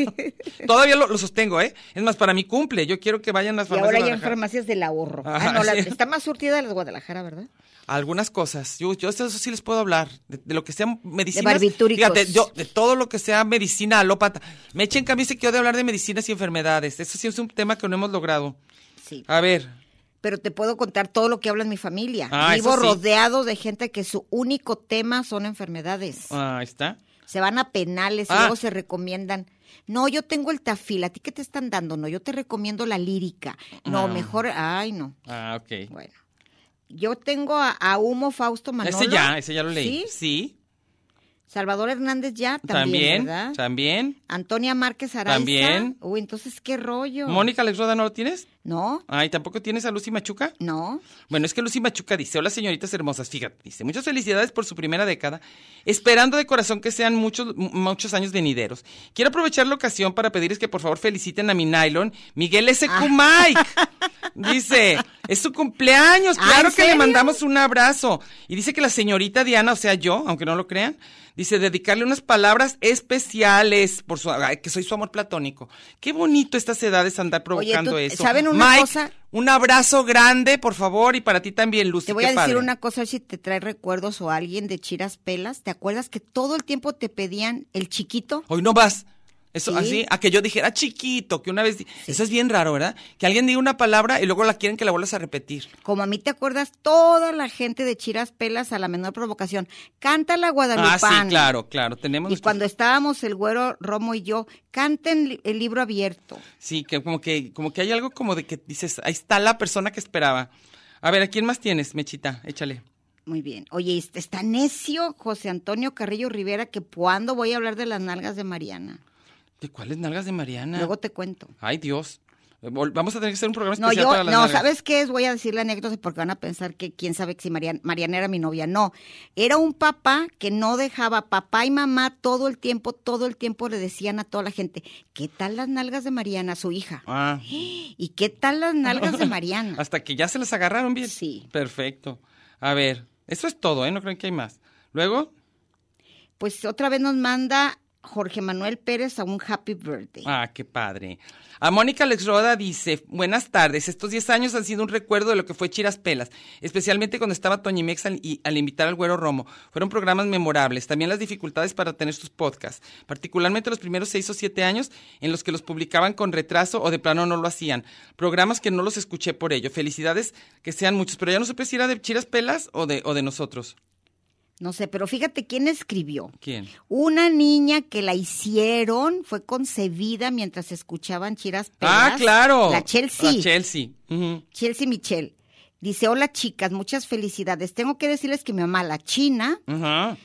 Todavía lo, lo sostengo, ¿eh? Es más, para mi cumple, yo quiero que vayan a las Y farmacias ahora ya en farmacias del ahorro. Ah, no, la- está más surtida de las Guadalajara, ¿verdad? Algunas cosas. Yo, yo eso sí les puedo hablar. De, de lo que sea medicina. barbitúricos. Fíjate, yo, de todo lo que sea medicina alópata. Me echen dice que yo de hablar de medicinas y enfermedades. Eso sí es un tema que no hemos logrado. Sí. A ver. Pero te puedo contar todo lo que habla en mi familia. Ah, Vivo sí. rodeado de gente que su único tema son enfermedades. Ah, ahí está. Se van a penales y Ah. luego se recomiendan. No, yo tengo el tafil. ¿A ti qué te están dando? No, yo te recomiendo la lírica. No, Ah. mejor. Ay, no. Ah, ok. Bueno. Yo tengo a, a Humo Fausto Manolo. Ese ya, ese ya lo leí. ¿Sí? Sí. Salvador Hernández ya también, También. ¿verdad? También. Antonia Márquez Araiza. También. Uy, entonces, ¿qué rollo? Mónica Alex Roda, ¿no lo tienes? ¿No? Ay, ¿tampoco tienes a Lucy Machuca? No. Bueno, es que Lucy Machuca dice, hola señoritas hermosas, fíjate, dice, muchas felicidades por su primera década, esperando de corazón que sean muchos, muchos años venideros. Quiero aprovechar la ocasión para pedirles que por favor feliciten a mi nylon, Miguel S. Ah. Mike. *laughs* Dice, es su cumpleaños, Ah, claro ¿en que le mandamos un abrazo. Y dice que la señorita Diana, o sea yo, aunque no lo crean, dice dedicarle unas palabras especiales por su, que soy su amor platónico. Qué bonito estas edades andar provocando ¿tú- eso. saben una Mike, cosa? un abrazo grande, por favor, y para ti también, Lucy. Te voy a decir una cosa, si te trae recuerdos o alguien de Chiras Pelas. ¿Te acuerdas que todo el tiempo te pedían el chiquito? Hoy no vas. Eso Sí. así, a que yo dijera chiquito, que una vez. Eso es bien raro, ¿verdad? Que alguien diga una palabra y luego la quieren que la vuelvas a repetir. Como a mí te acuerdas, toda la gente de Chiras Pelas a la menor provocación. Canta la Ah, Guadalupana. sí, claro, claro. Tenemos. Y nuestros- cuando estábamos el güero Romo y yo, canten el libro abierto. Sí, que como que, como que hay algo como de que dices, ahí está la persona que esperaba. A ver, ¿a quién más tienes, Mechita? Échale. Muy bien. Oye, est- está necio José Antonio Carrillo Rivera que cuando voy a hablar de las nalgas de Mariana. ¿De cuáles nalgas de Mariana? Luego te cuento. Ay, Dios. Eh, Vamos a tener que hacer un programa No, especial yo, para las no, nalgas. ¿sabes qué es? Voy a decir la anécdota porque van a pensar que quién sabe si Mariana, Mariana era mi novia. No, era un papá que no dejaba, papá y mamá todo el tiempo, todo el tiempo le decían a toda la gente, ¿qué tal las nalgas de Mariana, su hija? Ah. *gasps* ¿Y qué tal las nalgas de *laughs* Mariana? Hasta que ya se las agarraron bien. Sí. Perfecto. A ver, eso es todo, ¿eh? No creen que hay más. Luego, Pues otra vez nos manda Jorge Manuel Pérez a un happy birthday. Ah, qué padre. A Mónica Alex Roda dice, buenas tardes, estos 10 años han sido un recuerdo de lo que fue Chiras Pelas, especialmente cuando estaba Toñimex al, y, al invitar al Güero Romo. Fueron programas memorables, también las dificultades para tener sus podcasts, particularmente los primeros 6 o 7 años en los que los publicaban con retraso o de plano no lo hacían. Programas que no los escuché por ello. Felicidades que sean muchos, pero ya no supe si era de Chiras Pelas o de, o de nosotros. No sé, pero fíjate quién escribió. ¿Quién? Una niña que la hicieron, fue concebida mientras escuchaban Chiras Pelas. Ah, claro. La Chelsea. La Chelsea. Chelsea Michelle. Dice, hola chicas, muchas felicidades. Tengo que decirles que mi mamá, la china, Ajá.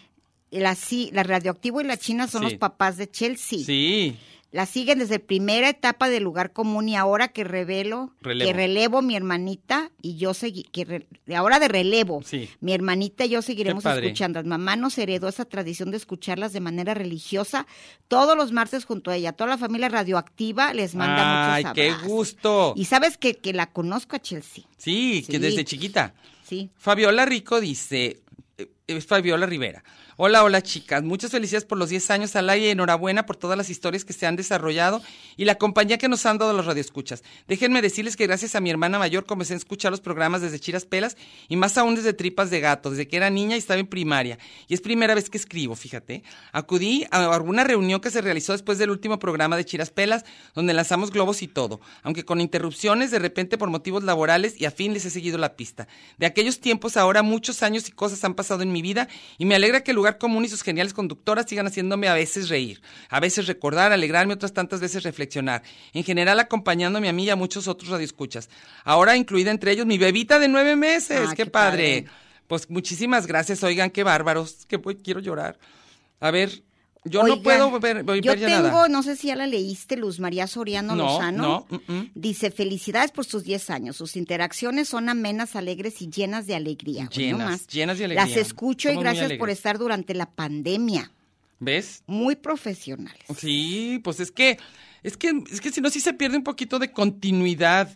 la, sí, la radioactivo y la china son Sí. los papás de Chelsea. Sí. La siguen desde primera etapa del lugar común y ahora que revelo, Relevo. que relevo mi hermanita y yo seguí, que re- ahora de relevo, Sí. mi hermanita y yo seguiremos Qué escuchando. Mamá nos heredó esa tradición de escucharlas de manera religiosa todos los martes junto a ella. Toda la familia radioactiva les manda Ay, muchos qué abrazos. gusto. Y sabes que, que la conozco a Chelsea. Sí, que desde chiquita. Sí. Fabiola Rico dice, eh, es Fabiola Rivera. Hola, hola chicas, muchas felicidades por los 10 años al aire y enhorabuena por todas las historias que se han desarrollado y la compañía que nos han dado los radioescuchas. Déjenme decirles que gracias a mi hermana mayor comencé a escuchar los programas desde Chiras Pelas y más aún desde Tripas de Gato, desde que era niña y estaba en primaria. Y es primera vez que escribo, fíjate. Acudí a alguna reunión que se realizó después del último programa de Chiras Pelas, donde lanzamos globos y todo, aunque con interrupciones de repente por motivos laborales y a fin les he seguido la pista. De aquellos tiempos ahora muchos años y cosas han pasado en mi vida y me alegra que lugar común y sus geniales conductoras sigan haciéndome a veces reír, a veces recordar, alegrarme, otras tantas veces reflexionar. En general acompañándome a mí y a muchos otros radioescuchas. Ahora incluida entre ellos mi bebita de nueve meses. Ah, ¡Qué, qué padre! padre. Pues muchísimas gracias, oigan, qué bárbaros, que voy- quiero llorar. A ver, Yo no puedo ver, ver yo tengo, nada. no sé si ya la leíste, Luz María Soriano No, Lozano. no, mm, mm. Dice, felicidades por sus 10 años. Sus interacciones son amenas, alegres y llenas de alegría. Llenas, llenas de alegría. Las escucho y Somos gracias por estar durante la pandemia. ¿Ves? Muy profesionales. Sí, pues es que, es que, es que si no, sí se pierde un poquito de continuidad.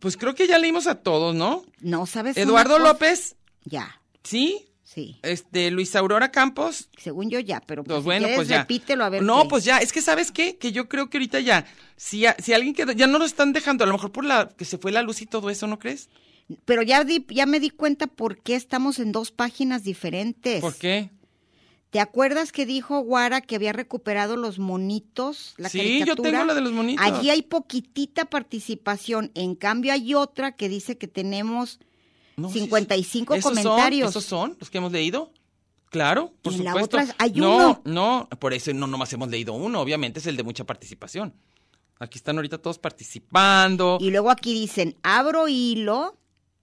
Pues creo que ya leímos a todos, ¿no? No, ¿sabes? Eduardo? López, Ya, sí. Sí. Este, Luis Aurora Campos, Según yo ya, pero pues, Pues si bueno, quieres, pues ya. repítelo a ver No, qué. pues ya, es que sabes qué, que yo creo que ahorita ya, si, a- si alguien que ya no lo están dejando, a lo mejor por la que se fue la luz y todo eso, ¿no crees? Pero ya, di- ya me di cuenta por qué estamos en dos páginas diferentes. ¿Por qué? ¿Te acuerdas que dijo Guara que había recuperado los monitos? La Sí, yo tengo la de los monitos. Allí hay poquitita participación. En cambio, hay otra que dice que tenemos No, sí, 55 ¿esos son? comentarios. ¿Esos son los que hemos leído? Claro, por Y en la supuesto. otra hay no, uno. no, por eso no nomás hemos leído uno, obviamente es el de mucha participación. Aquí están ahorita todos participando Y luego aquí dicen, abro hilo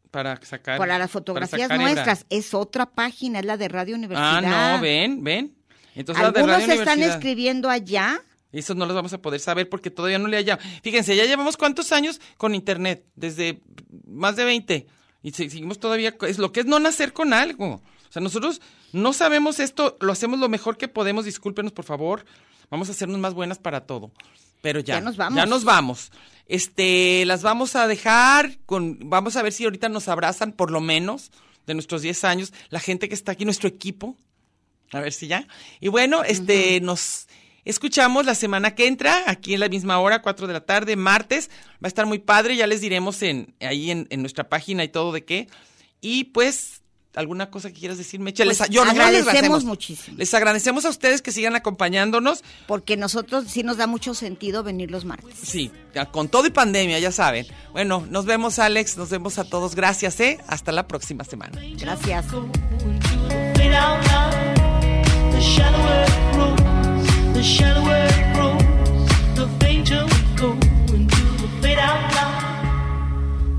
para sacar para las fotografías nuestras. Es otra página, es la de Radio Universidad. Ah, no, ven, ven. Entonces la de Algunos Radio están escribiendo allá. Eso no los vamos a poder saber porque todavía no le haya. Fíjense, ya llevamos cuántos años con internet, desde más de 20. Y se- seguimos todavía, es lo que es no nacer con algo. O sea, nosotros no sabemos esto, lo hacemos lo mejor que podemos, discúlpenos por favor. Vamos a hacernos más buenas para todo. Pero ya, Ya nos vamos. Ya nos vamos. Este, las vamos a dejar con, vamos a ver si ahorita nos abrazan por lo menos de nuestros 10 años, la gente que está aquí, nuestro equipo. A ver si ya. Y bueno, este, nos escuchamos la semana que entra, aquí en la misma hora, 4 de la tarde, martes. Va a estar muy padre, ya les diremos en, ahí en, en nuestra página y todo de qué. Y pues, ¿alguna cosa que quieras decir, Mecha? Pues, Les- yo- agradecemos agradecemos. muchísimo. Les agradecemos a ustedes que sigan acompañándonos. Porque nosotros sí nos da mucho sentido venir los martes. Sí, ya con todo y pandemia, ya saben. Bueno, nos vemos, Alex, nos vemos a todos. Gracias, ¿eh? Hasta la próxima semana. Gracias.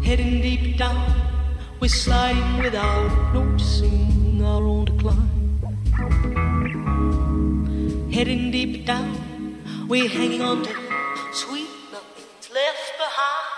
Heading deep down, we're sliding without noticing our own decline. Heading deep down, we're hanging on to sweet nothing's left behind.